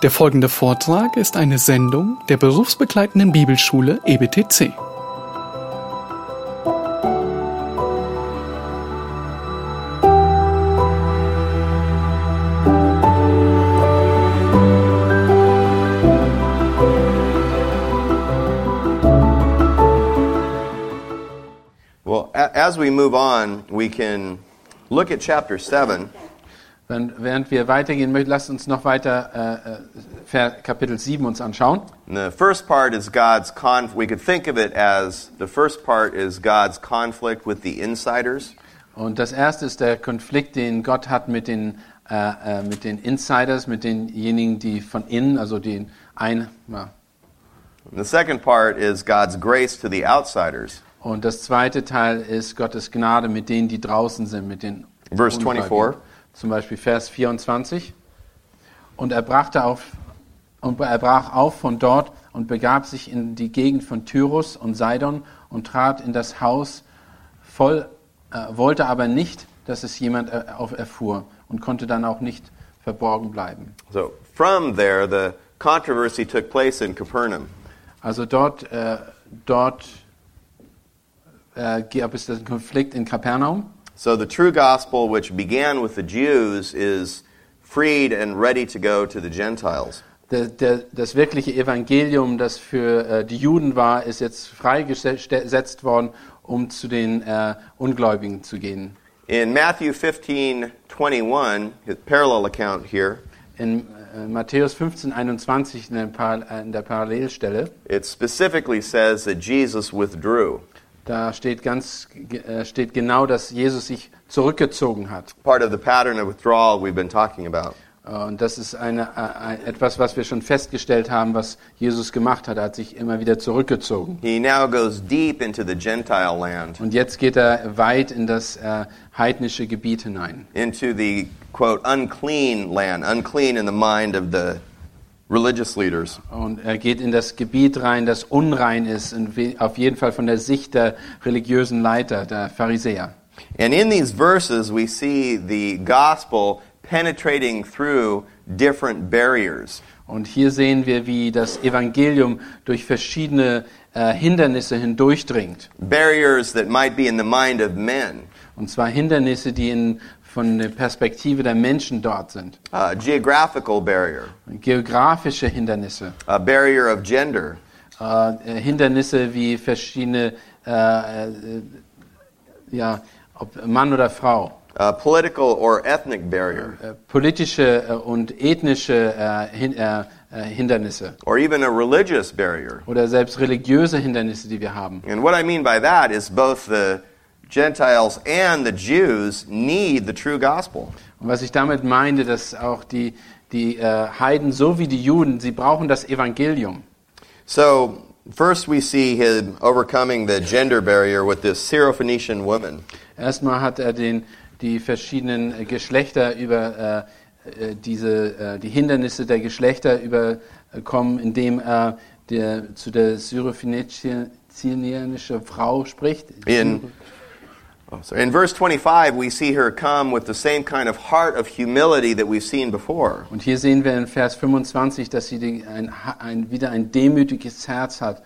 Der folgende Vortrag ist eine Sendung der berufsbegleitenden Bibelschule EBTC. Well, as we move on, we can look at chapter 7 Wenn, während wir weitergehen möchten, lasst uns noch weiter äh, äh, Kapitel 7 uns anschauen. And the first part is God's conf. We could think of it as the first part is God's conflict with the insiders, Und das erste ist der Konflikt, den Gott hat mit den, äh, äh, mit den Insiders, mit denjenigen, die von innen, also den ein. Ja. and the second part is God's grace to the outsiders. Und das zweite Teil ist Gottes Gnade mit denen, die draußen sind, mit den Verse Ungläubigen. 24. Zum Beispiel Vers 24. Und er brachte auf und er brach auf von dort und begab sich in die Gegend von Tyrus und Sidon und trat in das Haus voll, äh, wollte aber nicht, dass es jemand auf erfuhr und konnte dann auch nicht verborgen bleiben. So from there, the controversy took place in Capernaum. Also dort, äh, dort äh, gab es den Konflikt in Kapernaum. So the true gospel, which began with the Jews, is freed and ready to go to the Gentiles. Der, der, das wirkliche Evangelium, das für äh, die Juden war, ist jetzt freigesetzt worden, um zu den äh, Ungläubigen zu gehen. In Matthew 15, 21, his parallel account here, In äh, Matthäus 15, 21 in in der Parallelstelle, it specifically says that Jesus withdrew. Da steht, ganz, äh, steht genau, dass Jesus sich zurückgezogen hat. Part of the pattern of withdrawal we've been talking about. Äh, Und das ist eine, äh, etwas, was wir schon festgestellt haben, was Jesus gemacht hat. Er hat sich immer wieder zurückgezogen. He now goes deep into the Gentile land, Und jetzt geht er weit in das äh, heidnische Gebiet hinein. into the, quote, unclean land, unclean in the mind of the religious leaders. Und er geht in das Gebiet rein, das unrein ist, auf jeden Fall von der Sicht der religiösen Leiter, der Pharisäer. And in these verses, we see the gospel penetrating through different barriers. Und hier sehen wir, wie das Evangelium durch verschiedene äh, Hindernisse hindurchdringt. Barriers that might be in the mind of men, Und zwar Hindernisse, die in, von der Perspektive der Menschen dort sind. a geographical barrier, Geografische Hindernisse. a barrier of gender, Äh, äh, Hindernisse wie verschiedene, äh, ja, ob Mann oder Frau. a political or ethnic barrier, politische und ethnische äh, hin, äh, Hindernisse or even a religious barrier. oder selbst religiöse Hindernisse, die wir haben. And what I mean by that is both the Gentiles and the Jews need the true gospel. Und was ich damit meine, dass auch die, die äh, Heiden so wie die Juden, sie brauchen das Evangelium. So, first we see him overcoming the gender barrier with this Syrophoenician woman. Erstmal hat er den, die verschiedenen äh, Geschlechter über äh, äh, diese, äh, die Hindernisse der Geschlechter überkommen, indem er der, zu der syrophoenicianische Frau spricht. In, oh, sorry. in verse 25, we see her come with the same kind of heart of humility that we've seen before. Und hier sehen wir in Vers 25, dass sie die, ein, ein, wieder ein demütiges Herz hat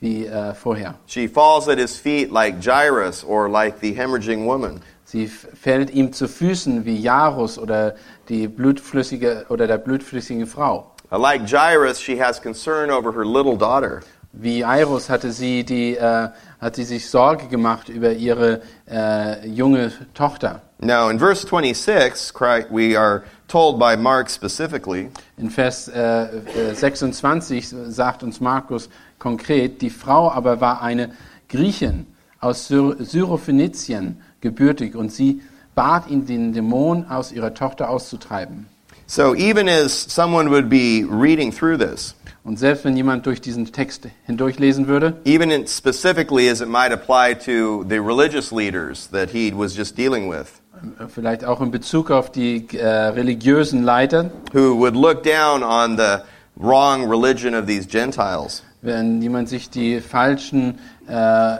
wie äh, vorher. She falls at his feet like Jairus or like the hemorrhaging woman. Sie fällt ihm zu Füßen wie Jarus oder die blutflüssige oder der blutflüssige Frau. Uh, Like Jairus, she has concern over her little daughter. Wie Jairus hatte sie, die, äh, hat sie sich Sorge gemacht über ihre äh, junge Tochter. Now, in verse 26, Christ, we are told by Mark specifically In Vers äh, äh, 26 sagt uns Markus konkret, die Frau aber war eine Griechin aus Syr Syrophoenizien gebürtig und sie bat ihn, den Dämon aus ihrer Tochter auszutreiben. So even as someone would be reading through this, Und selbst wenn jemand durch diesen Text hindurchlesen würde, even specifically as it might apply to the religious leaders that he was just dealing with, äh, vielleicht auch in Bezug auf die äh, religiösen Leiter, who would look down on the wrong religion of these Gentiles, wenn jemand sich die falschen äh,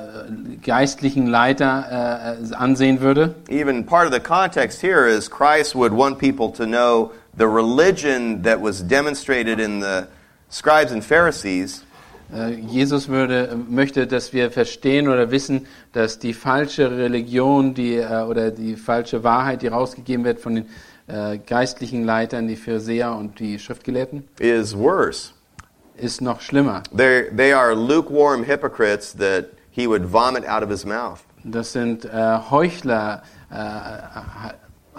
geistlichen Leiter äh, ansehen würde, even part of the context here is Christ would want people to know the religion that was demonstrated in the scribes and Pharisees Äh, Jesus würde, äh, möchte, dass wir verstehen oder wissen, dass die falsche Religion die, äh, oder die falsche Wahrheit, die rausgegeben wird von den äh, geistlichen Leitern, die Pharisäer und die Schriftgelehrten, is worse. ist noch schlimmer. They're, they are lukewarm hypocrites that he would vomit out of his mouth. Das sind äh, Heuchler, äh,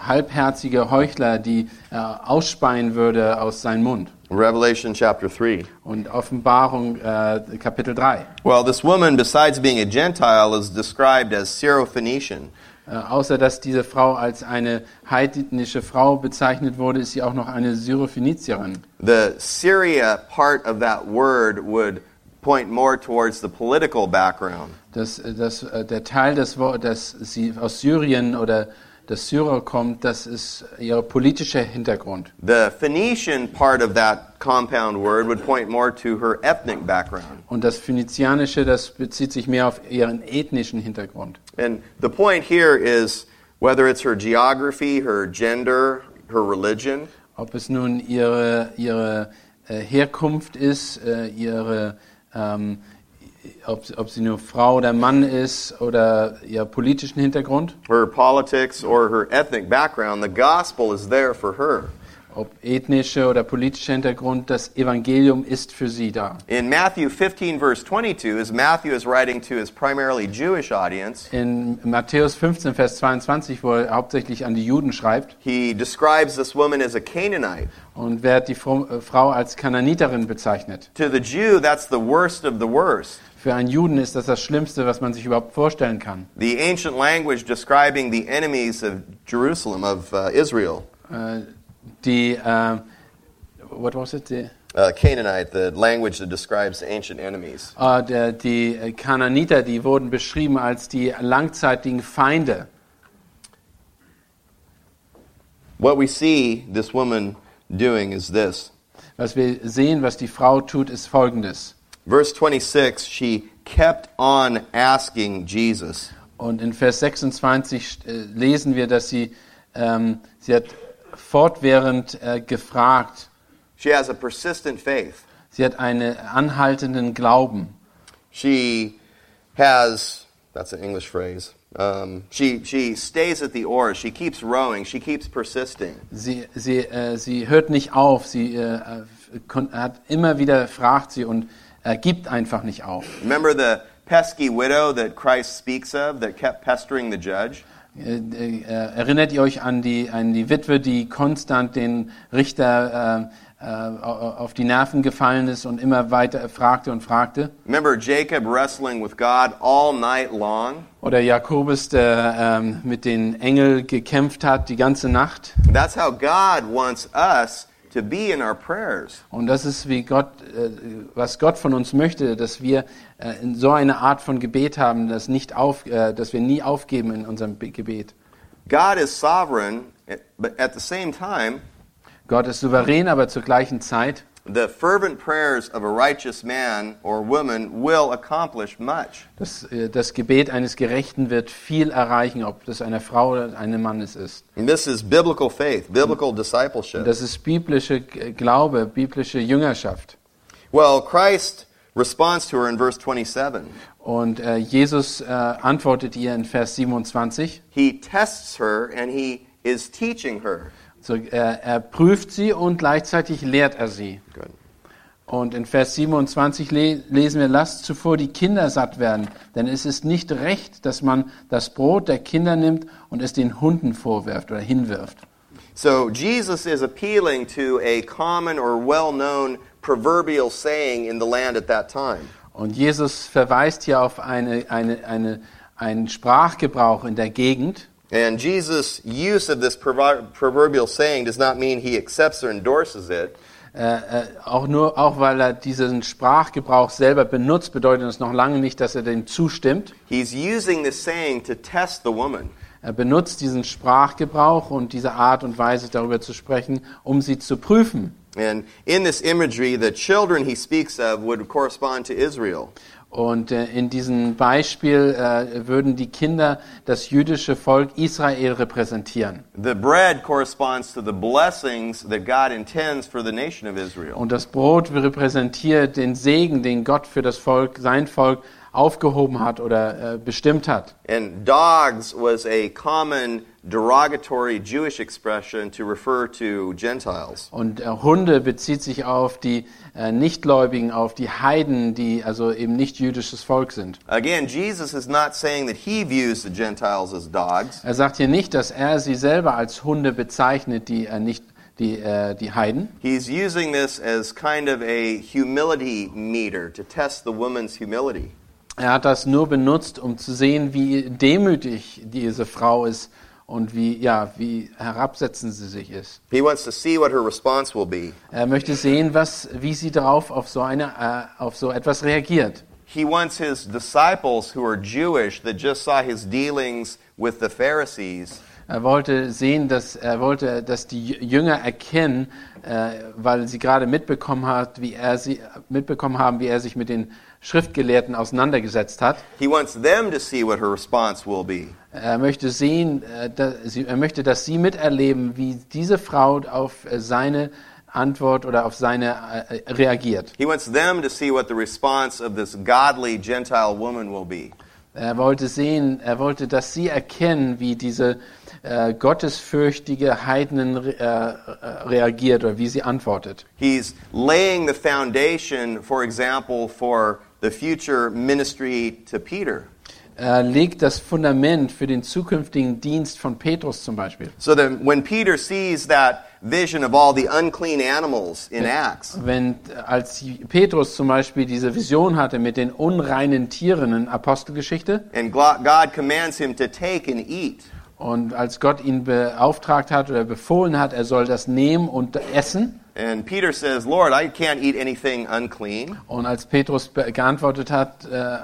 halbherzige Heuchler, die äh, ausspeien würde aus seinem Mund. Revelation chapter 3. Und Offenbarung äh, Kapitel 3. Well, this woman, besides being a Gentile, is described as Syrophoenician. Äh, außer dass diese Frau als eine heidnische Frau bezeichnet wurde, ist sie auch noch eine Syrophönizierin. The Syria part of that word would point more towards the political background. Das, äh, das, äh, der Teil des Wortes, dass sie aus Syrien oder das Syrer kommt, das ist ihr politischer Hintergrund. The Phoenician part of that compound word would point more to her ethnic background. Und das Phönizianische, das bezieht sich mehr auf ihren ethnischen Hintergrund. And the point here is whether it's her geography, her gender, her religion, Ob es nun ihre, ihre äh, Herkunft ist, äh, ihre, ähm, ob, ob sie nur Frau oder Mann ist oder ihr politischen Hintergrund, her politics, or her ethnic background, the gospel is there for her. ob ethnische oder politischer Hintergrund, das Evangelium ist für sie da. In Matthew 15, verse 22, as Matthew is writing to his primarily Jewish audience, In Matthäus 15, Vers 22, wo er hauptsächlich an die Juden schreibt, he describes this woman as a Canaanite. und wird die Frau äh, Frau als Kananiterin bezeichnet. To the Jew, that's the worst of the worst. Für einen Juden ist das das Schlimmste, was man sich überhaupt vorstellen kann. The ancient language describing the enemies of Jerusalem, of uh, Israel. Äh, die, äh, what was it? Die, Uh, Canaanite, the language that describes ancient enemies. äh, der, die Kananiter, die wurden beschrieben als die langzeitigen Feinde. What we see this woman doing is this. Was wir sehen, was die Frau tut, ist folgendes. Verse 26, she kept on asking Jesus. Und in Vers 26 äh, lesen wir, dass sie, ähm, sie hat fortwährend äh, gefragt. She has a persistent faith. Sie hat einen anhaltenden Glauben. She has, that's an English phrase. Um, she, she stays at the oars. She keeps rowing. She keeps persisting. Sie, sie, äh, sie hört nicht auf. Sie äh, äh, hat immer wieder fragt sie und äh, gibt einfach nicht auf. Remember the pesky widow that Christ speaks of that kept pestering the judge? Äh, äh, erinnert ihr euch an die, an die Witwe, die konstant den Richter äh, äh, auf die Nerven gefallen ist und immer weiter fragte und fragte? Remember Jacob wrestling with God all night long? Oder Jakobus, der ähm, mit den Engeln gekämpft hat die ganze Nacht? That's how God wants us to be in our prayers. Und das ist wie Gott, äh, was Gott von uns möchte, dass wir äh, in so eine Art von Gebet haben, dass, nicht auf, äh, dass wir nie aufgeben in unserem Be- Gebet. God is sovereign, but at the same time, Gott ist souverän, aber zur gleichen Zeit the fervent prayers of a righteous man or woman will accomplish much. das, äh, das Gebet eines Gerechten wird viel erreichen, ob das eine Frau oder ein Mann ist. And this is biblical faith, biblical Und discipleship. das ist biblische Glaube, biblische Jüngerschaft. Well, Christ responds to her in verse 27. Und äh, Jesus äh, antwortet ihr in Vers 27. He tests her and he is teaching her. So, er, er prüft sie und gleichzeitig lehrt er sie. Good. Und in Vers 27 le lesen wir, lasst zuvor die Kinder satt werden, denn es ist nicht recht, dass man das Brot der Kinder nimmt und es den Hunden vorwirft oder hinwirft. So Jesus is appealing to a common or well-known proverbial saying in the land at that time. Und Jesus verweist hier auf eine, eine, eine, einen Sprachgebrauch in der Gegend. And Jesus' use of this prover- proverbial saying does not mean he accepts or endorses it. Äh, äh, auch nur, auch weil er diesen Sprachgebrauch selber benutzt, bedeutet das noch lange nicht, dass er dem zustimmt. He's using this saying to test the woman. Er benutzt diesen Sprachgebrauch und diese Art und Weise darüber zu sprechen, um sie zu prüfen. And in this imagery, the children he speaks of would correspond to Israel. Und äh, in diesem Beispiel äh, würden die Kinder das jüdische Volk Israel repräsentieren. The bread corresponds to the blessings that God intends for the nation of Israel. Und das Brot repräsentiert den Segen, den Gott für das Volk, sein Volk aufgehoben hat oder äh, bestimmt hat. And dogs was a common derogatory Jewish expression to refer to Gentiles. Und äh, Hunde bezieht sich auf die äh, Nichtgläubigen, auf die Heiden, die also eben nicht jüdisches Volk sind. Again, Jesus is not saying that he views the Gentiles as dogs. Er sagt hier nicht, dass er sie selber als Hunde bezeichnet, die äh, nicht die, äh, die Heiden. He's using this as kind of a humility meter to test the woman's humility. Er hat das nur benutzt, um zu sehen, wie demütig diese Frau ist und wie, ja, wie herabsetzend sie sich ist. He wants to see what her response will be. Er möchte sehen, was, wie sie darauf auf so, eine, äh, auf so etwas reagiert. He wants his disciples who are Jewish that just saw his dealings with the Pharisees Er wollte sehen, dass er wollte, dass die Jünger erkennen, weil sie gerade mitbekommen hat, wie er sie mitbekommen haben, wie er sich mit den Schriftgelehrten auseinandergesetzt hat. He wants them to see what her response will be. Er möchte sehen, äh, dass sie, er möchte, dass sie miterleben, wie diese Frau auf äh, seine Antwort oder auf seine äh, reagiert. He wants them to see what the response of this godly Gentile woman will be. Er wollte sehen, er wollte, dass sie erkennen, wie diese äh, gottesfürchtige Heidnen re- äh, äh, reagiert oder wie sie antwortet. He's laying the foundation, for example, for the future ministry to Peter. Er legt das Fundament für den zukünftigen Dienst von Petrus zum Beispiel. So that when Peter sees that vision of all the unclean animals in Acts, Wenn als Petrus zum Beispiel diese Vision hatte mit den unreinen Tieren in Apostelgeschichte and God commands him to take and eat, und als Gott ihn beauftragt hat oder befohlen hat, er soll das nehmen und essen. and Peter says, Lord, I can't eat anything unclean. Und als Petrus geantwortet hat, äh,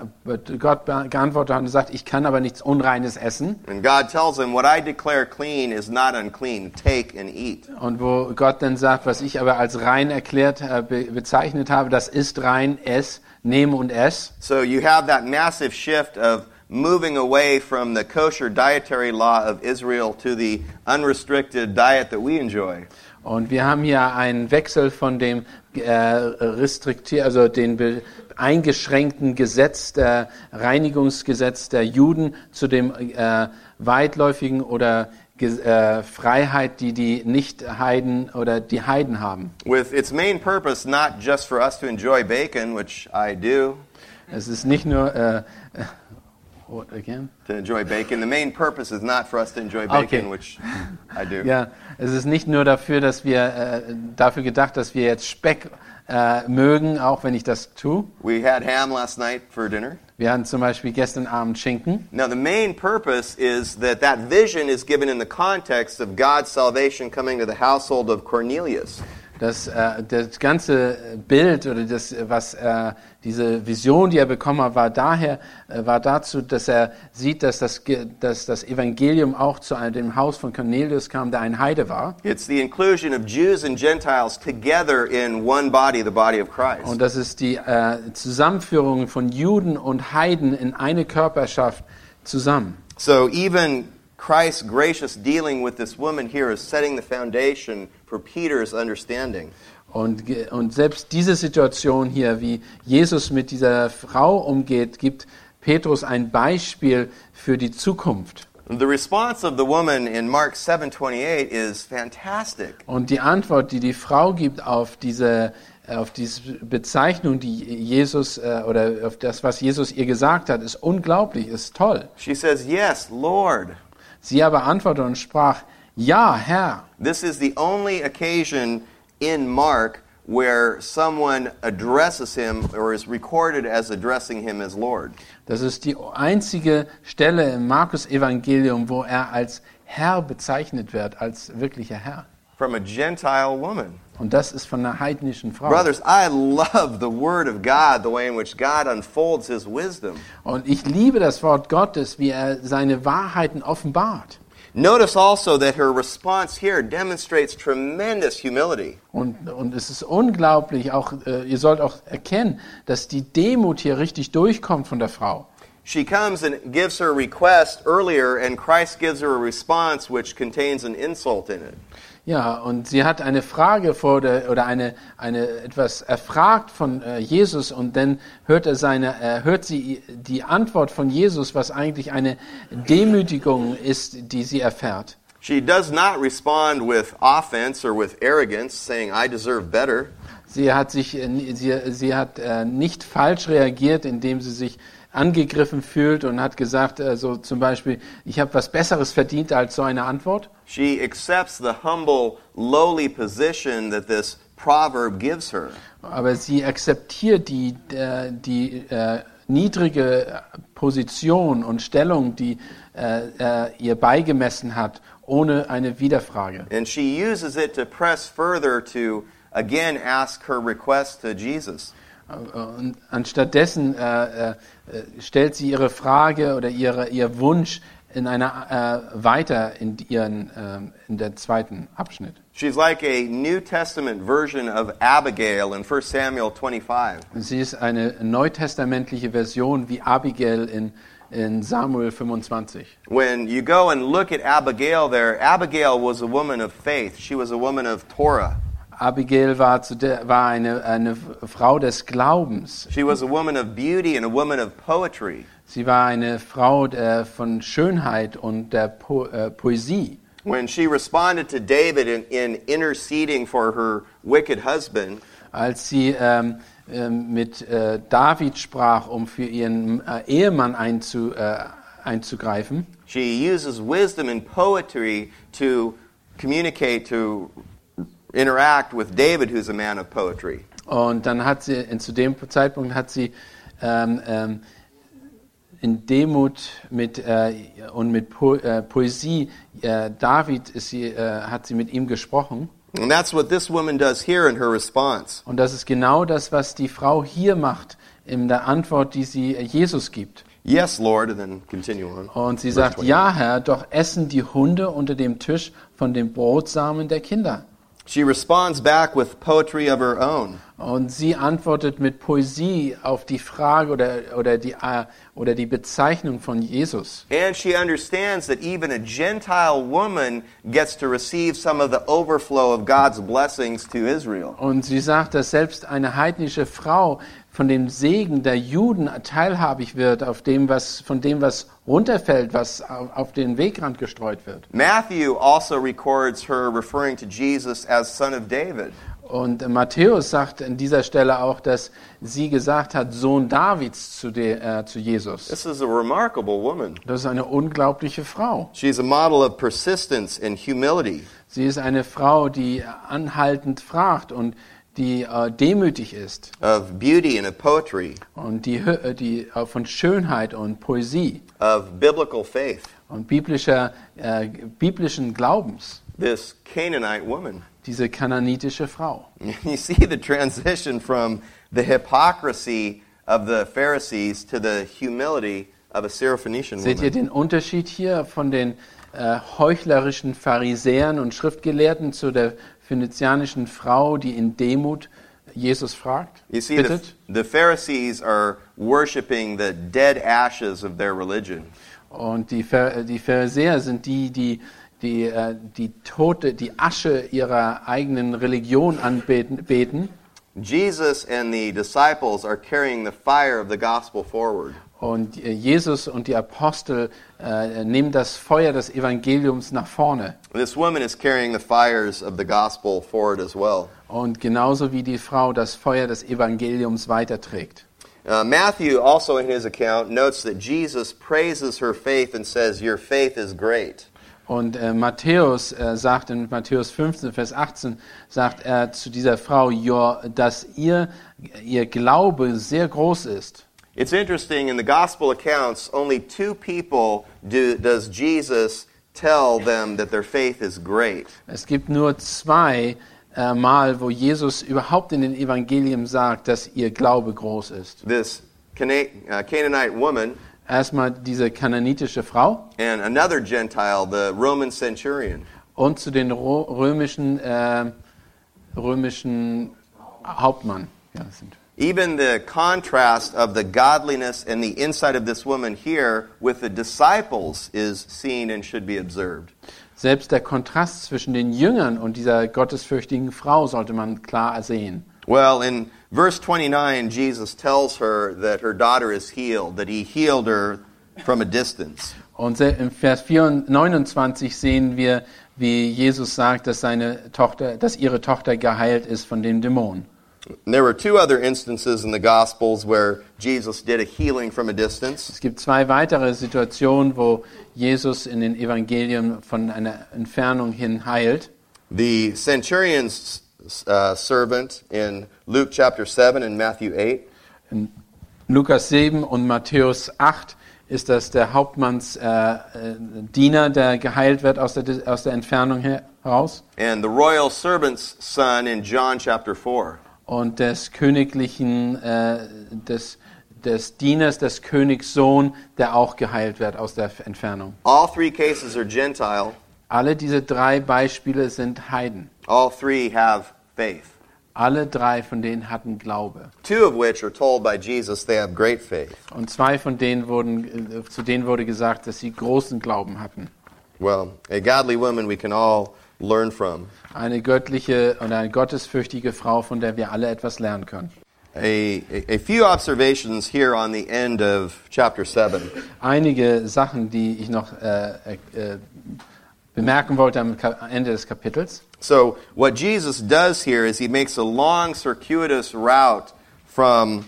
Gott geantwortet hat und sagt, ich kann aber nichts Unreines essen. And God tells him, What I declare clean is not unclean. Take and eat. Und wo Gott dann sagt, was ich aber als rein erklärt, äh, be bezeichnet habe, das ist rein, ess, nehme und ess. So you have that massive shift of moving away from the kosher dietary law of Israel to the unrestricted diet that we enjoy. Und wir haben hier einen Wechsel von dem äh, restriktier, also den eingeschränkten Gesetz, der Reinigungsgesetz der Juden zu dem äh, weitläufigen oder äh, Freiheit, die die Nicht-Heiden oder die Heiden haben. With its main purpose not just for us to enjoy bacon, which I do, Es ist nicht nur äh, what again? to enjoy bacon. The main purpose is not for us to enjoy bacon, Okay. which I do. Ja, es ist nicht nur dafür, dass wir äh, dafür gedacht, dass wir jetzt Speck äh, mögen, auch wenn ich das tue. We had ham last night for dinner. Wir hatten zum Beispiel gestern Abend Schinken. Now, the main purpose is that that vision is given in the context of God's salvation coming to the household of Cornelius. Das, äh, das ganze Bild oder das, was äh, diese Vision, die er bekommen hat, war daher, äh, war dazu, dass er sieht, dass das, dass das Evangelium auch zu einem, dem Haus von Cornelius kam, der ein Heide war. It's the inclusion of Jews and Gentiles together in one body, the body of Christ. Und das ist die äh, Zusammenführung von Juden und Heiden in eine Körperschaft zusammen. So even Christ's gracious dealing with this woman here is setting the foundation for Peter's understanding. Und, und selbst diese Situation hier, wie Jesus mit dieser Frau umgeht, gibt Petrus ein Beispiel für die Zukunft. The response of the woman in Mark 7:28 is fantastic. Und die Antwort, die die Frau gibt auf diese, auf diese Bezeichnung, die Jesus äh, oder auf das, was Jesus ihr gesagt hat, ist unglaublich, ist toll. She says, "Yes, Lord." Sie aber antwortete und sprach: Ja, Herr. This is the only occasion in Mark where someone addresses him or is recorded as addressing him as Lord. Das ist die einzige Stelle im Markus-Evangelium, wo er als Herr bezeichnet wird, als wirklicher Herr. From a Gentile woman. Und das ist von einer heidnischen Frau. Brothers, I love the Word of God, the way in which God unfolds His wisdom. Und ich liebe das Wort Gottes, wie er seine Wahrheiten offenbart. Notice also that her response here demonstrates tremendous humility. Und, und es ist unglaublich, auch, äh, ihr sollt auch erkennen, dass die Demut hier richtig durchkommt von der Frau. She comes and gives her request earlier, and Christ gives her a response which contains an insult in it. Ja, und sie hat eine Frage vor der, oder eine, eine etwas erfragt von äh, Jesus und dann hört er seine, äh, hört sie die Antwort von Jesus, was eigentlich eine Demütigung ist, die sie erfährt. She does not respond with offense or with arrogance, saying, I deserve better. Sie hat sich, äh, sie, sie hat äh, nicht falsch reagiert, indem sie sich angegriffen fühlt und hat gesagt, äh, so zum Beispiel, ich habe was Besseres verdient als so eine Antwort. She accepts the humble, lowly position that this proverb gives her. Aber sie akzeptiert die, äh, die äh, niedrige Position und Stellung, die äh, äh, ihr beigemessen hat, ohne eine Widerfrage. And she uses it to press further to again ask her request to Jesus. Und anstattdessen äh, äh, stellt sie ihre Frage oder ihre, ihr Wunsch in einer äh, weiter in ihren ähm, in der zweiten Abschnitt. She's like a New Testament version of Abigail in 1 Samuel 25. Sie ist eine neutestamentliche Version wie Abigail in in Samuel 25. When you go and look at Abigail there, Abigail was a woman of faith. She was a woman of Torah. Abigail war, der, war eine, eine Frau des Glaubens. She was a woman of beauty and a woman of poetry. Sie war eine Frau äh, von Schönheit und der po äh, Poesie. When she responded to David in, in interceding for her wicked husband, Als sie ähm, ähm, mit äh, David sprach, um für ihren äh, Ehemann einzu, äh, einzugreifen, she uses wisdom and poetry to communicate, to interact with David, who's a man of poetry. und dann hat sie, zu dem Zeitpunkt hat sie ähm, ähm, in Demut mit, äh, und mit po äh, Poesie, äh, David sie, äh, hat sie mit ihm gesprochen. And that's what this woman does here in her response. Und das ist genau das, was die Frau hier macht, in der Antwort, die sie Jesus gibt. Yes, Lord, and then continue on. Und sie sagt, 21. ja Herr, doch essen die Hunde unter dem Tisch von den Brotsamen der Kinder. She responds back with poetry of her own. Und sie antwortet mit Poesie auf die Frage oder, oder, die, äh, oder die Bezeichnung von Jesus. And she understands that even a Gentile woman gets to receive some of the overflow of God's blessings to Israel. Und sie sagt, dass selbst eine heidnische Frau von dem Segen der Juden teilhabig wird, auf dem, was, von dem, was runterfällt, was auf den Wegrand gestreut wird. Matthew also records her referring to Jesus as son of David. Und Matthäus sagt an dieser Stelle auch, dass sie gesagt hat, Sohn Davids zu, de, äh, zu Jesus. This is a remarkable woman. Das ist eine unglaubliche Frau. She's a model of persistence and humility. Sie ist eine Frau, die anhaltend fragt und die äh, demütig ist of beauty and of poetry, und die, äh, die äh, von Schönheit und Poesie of biblical faith. und biblischer, äh, biblischen Glaubens. This Canaanite woman. Diese kananitische Frau. You see the transition from the hypocrisy of the Pharisees to the humility of a Syrophoenician Seht ihr woman. den Unterschied hier von den äh, heuchlerischen Pharisäern und Schriftgelehrten zu der phönizianischen Frau, die in Demut Jesus fragt, You see, the, bittet? the Pharisees are worshiping the dead ashes of their religion. Und die, die Pharisäer sind die, die die, äh, die Tote, die Asche ihrer eigenen Religion anbeten. Beten. Jesus and the disciples are carrying the fire of the gospel forward. Und äh, Jesus und die Apostel äh, nehmen das Feuer des Evangeliums nach vorne. This woman is carrying the fires of the gospel forward as well. Und genauso wie die Frau das Feuer des Evangeliums weiterträgt. Uh, Matthew also in his account notes that Jesus praises her faith and says, Your faith is great. Und äh, Matthäus äh, sagt in Matthäus 15, Vers 18, sagt er zu dieser Frau, "Your- dass ihr, ihr Glaube sehr groß ist. It's interesting, in the gospel accounts, only two people do, does Jesus tell them that their faith is great. Es gibt nur zwei äh, Mal, wo Jesus überhaupt in den Evangelien sagt, dass ihr Glaube groß ist. This Cana- uh, Canaanite woman Erstmal diese kananitische Frau and another Gentile, the Roman centurion. und zu den Ro römischen, äh, römischen Hauptmann. Ja, sind Even the contrast of the godliness and the inside of this woman here with the disciples is seen and should be observed. Selbst der Kontrast zwischen den Jüngern und dieser gottesfürchtigen Frau sollte man klar sehen. Well, in verse 29, Jesus tells her that her daughter is healed, that he healed her from a distance. Und im Vers 4 29 sehen wir, wie Jesus sagt, dass seine Tochter, dass ihre Tochter geheilt ist von dem Dämon. There were two other instances in the Gospels where Jesus did a healing from a distance. Es gibt zwei weitere Situationen, wo Jesus in den Evangelien von einer Entfernung hin heilt. The centurion's uh, servant in Luke chapter 7 and Matthew 8, In Lukas 7 und Matthäus 8 ist das der Hauptmanns äh, äh, Diener, der geheilt wird aus der, aus der Entfernung heraus. and the royal servant's son in John chapter 4. Und des königlichen, äh, des, des Dieners, des Königssohn, der auch geheilt wird aus der Entfernung. All three cases are Gentile. Alle diese drei Beispiele sind Heiden. All three have faith. Alle drei von denen hatten Glaube. Two of which are told by Jesus they have great faith. Und zwei von denen wurden, äh, zu denen wurde gesagt, dass sie großen Glauben hatten. Well, a godly woman we can all learn from. Eine göttliche und eine gottesfürchtige Frau, von der wir alle etwas lernen können. A, a, a few observations here on the end of chapter 7. Einige Sachen, die ich noch äh, äh, bemerken wollte am Ende des Kapitels. So, what Jesus does here is he makes a long, circuitous route from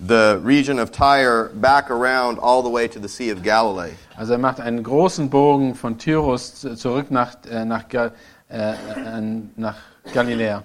the region of Tyre back around all the way to the Sea of Galilee. Also er macht einen großen Bogen von Tyrus zu- zurück nach, äh, nach, äh, nach Galiläa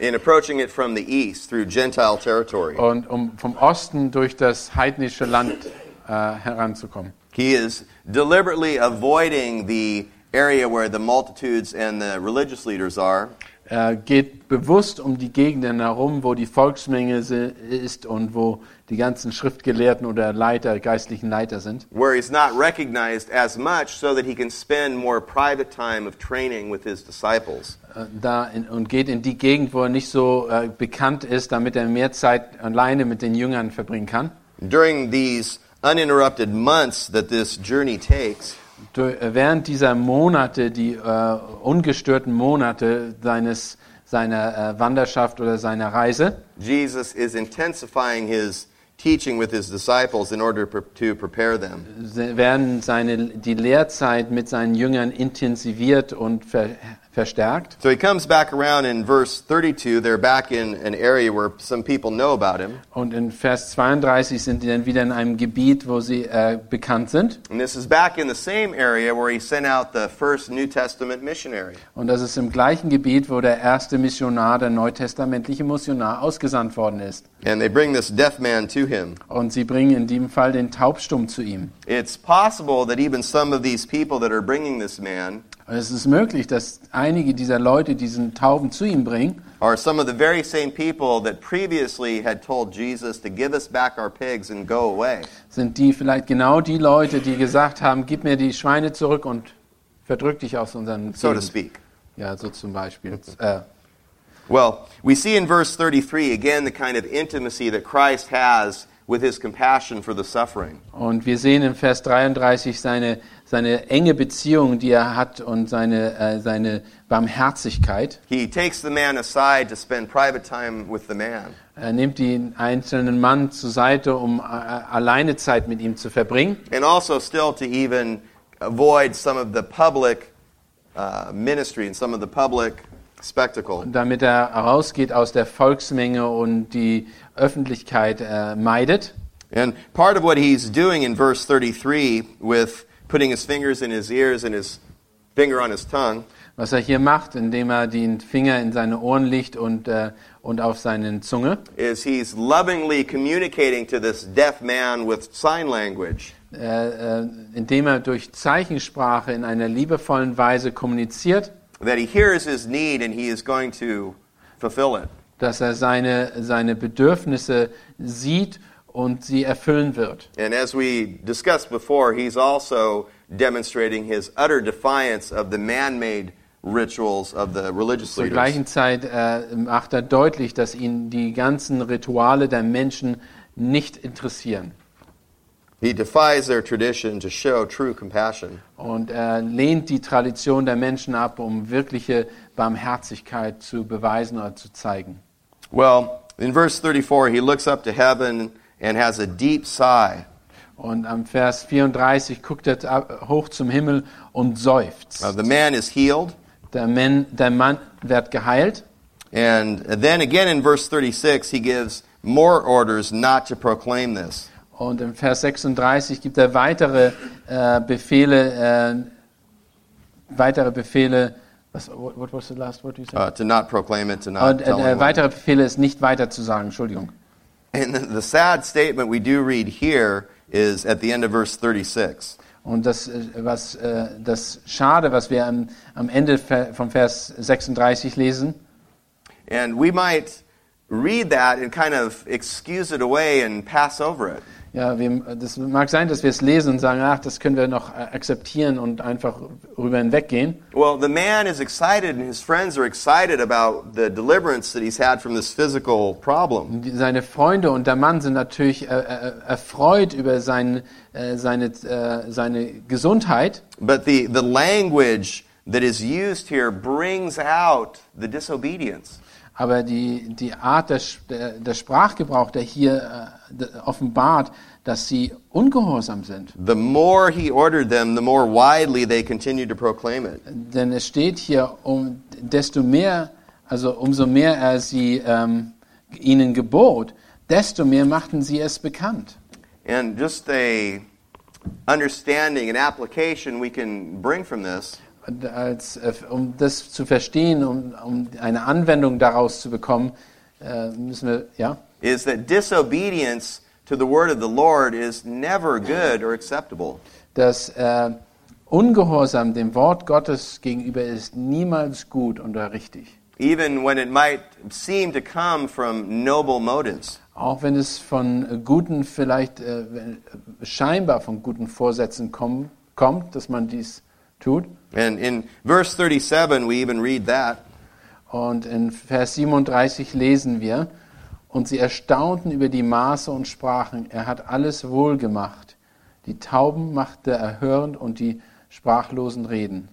In approaching it from the east through Gentile territory. und um vom Osten durch das heidnische Land äh, heranzukommen. He is deliberately avoiding the area where the multitudes and the religious leaders are. Er geht bewusst um die Gegenden herum, wo die Volksmenge ist und wo die ganzen Schriftgelehrten oder Leiter, geistlichen Leiter sind. where he's not recognized as much so that he can spend more private time of training with his disciples. Äh, Da in, und geht in die Gegend, wo er nicht so äh, bekannt ist, damit er mehr Zeit alleine mit den Jüngern verbringen kann. During these uninterrupted months that this journey takes, Während dieser Monate, die äh, ungestörten Monate seines, seiner äh, Wanderschaft oder seiner Reise, Jesus is intensifying his teaching with his disciples in order to prepare them. werden seine, die Lehrzeit mit seinen Jüngern intensiviert und ver, verstärkt. So he comes back around in verse 32. They're back in an area where some people know about him. Und in Vers 32 sind die dann wieder in einem Gebiet, wo sie äh, bekannt sind. And this is back in the same area where he sent out the first New Testament missionary. Und das ist im gleichen Gebiet, wo der erste Missionar, der neutestamentliche Missionar, ausgesandt worden ist. And they bring this deaf man to him. Und sie bringen in diesem Fall den Taubstumm zu ihm. It's possible that even some of these people that are bringing this man Und es ist möglich, dass einige dieser Leute diesen Tauben zu ihm bringen. are some of the very same people that previously had told Jesus to give us back our pigs and go away. Sind die vielleicht genau die Leute, die gesagt haben, gib mir die Schweine zurück und verdrück dich aus unseren So to speak. Ja, so zum Beispiel. Äh, Well, we see in verse 33 again the kind of intimacy that Christ has with his compassion for the suffering. Und wir sehen in Vers 33 seine, seine enge Beziehung, die er hat und seine, äh, seine Barmherzigkeit. He takes the man aside to spend private time with the man. Er nimmt den einzelnen Mann zur Seite, um äh, alleine Zeit mit ihm zu verbringen. And also still to even avoid some of the public uh, ministry and some of the public spectacle. damit er rausgeht aus der Volksmenge und die Öffentlichkeit äh, meidet. And part of what he's doing in verse 33 with putting his fingers in his ears and his finger on his tongue Was er hier macht, indem er den Finger in seine Ohren legt und, äh, und auf seine Zunge, is he's lovingly communicating to this deaf man with sign language. äh, äh, indem er durch Zeichensprache in einer liebevollen Weise kommuniziert, that he hears his need and he is going to fulfill it. dass er seine, seine Bedürfnisse sieht und sie erfüllen wird. And as we discussed before, he's also demonstrating his utter defiance of the man made rituals of the religious Zur leaders. gleichen Zeit äh, macht er deutlich, dass ihn die ganzen Rituale der Menschen nicht interessieren. He defies their tradition to show true compassion. Und er lehnt die Tradition der Menschen ab, um wirkliche Barmherzigkeit zu beweisen oder zu zeigen. Well, in verse 34, he looks up to heaven and has a deep sigh. Und am Vers 34 guckt er hoch zum Himmel und seufzt. Uh, the man is healed. Der Mann, der Mann wird geheilt. And then again in verse 36, he gives more orders not to proclaim this. Und im Vers 36 gibt er weitere äh, Befehle, äh, weitere Befehle, was, what, what was the last word you said? Uh, to not proclaim it, to not Und, äh, anyone. weitere Befehle ist nicht weiter zu sagen, Entschuldigung. And the, sad statement we do read here is at the end of verse 36. Und das, äh, was, äh, das Schade, was wir am, am Ende vom Vers 36 lesen, And we might read that and kind of excuse it away and pass over it. Ja, wir, das mag sein, dass wir es lesen und sagen, ach, das können wir noch äh, akzeptieren und einfach rüber hinweggehen. Well, the man is excited and his friends are excited about the deliverance that he's had from this physical problem. Seine Freunde und der Mann sind natürlich äh, äh, erfreut über sein, äh, seine, äh, seine Gesundheit. But the, the language that is used here brings out the disobedience. Aber die, die Art der, der, der Sprachgebrauch, der hier äh, offenbart, dass sie ungehorsam sind. The more he ordered them, the more widely they continued to proclaim it. Denn es steht hier, um desto mehr, also umso mehr er sie ähm, ihnen gebot, desto mehr machten sie es bekannt. And just a understanding and application we can bring from this als, äh, um das zu verstehen, um, um eine Anwendung daraus zu bekommen, äh, müssen wir, ja, is that disobedience to the word of the Lord is never good or acceptable. dass äh, Ungehorsam dem Wort Gottes gegenüber ist niemals gut oder richtig. Even when it might seem to come from noble motives. Auch wenn es von guten, vielleicht äh, scheinbar von guten Vorsätzen komm, kommt, dass man dies tut. And in verse 37, we even read that. Und in Vers 37 lesen wir, und sie erstaunten über die Maße und sprachen, er hat alles wohl gemacht. Die Tauben machte er hörend und die Sprachlosen reden.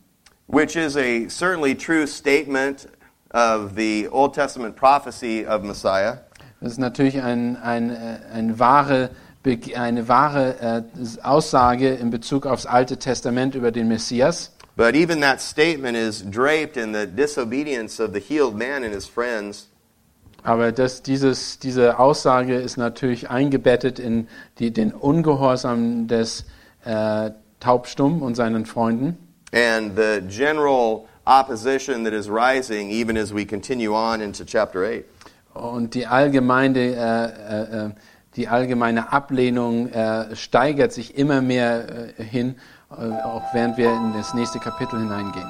which is a certainly true statement of the Old Testament prophecy of Messiah. Das ist natürlich ein, ein, äh, ein wahre, eine wahre äh, Aussage in Bezug aufs Alte Testament über den Messias. But even that statement is draped in the disobedience of the healed man and his friends. Aber das, dieses, diese Aussage ist natürlich eingebettet in die, den Ungehorsam des äh, Taubstumm und seinen Freunden and the general opposition that is rising even as we continue on into chapter 8. und die allgemeine, äh, äh, äh, die allgemeine Ablehnung äh, steigert sich immer mehr äh, hin, äh, auch während wir in das nächste Kapitel hineingehen.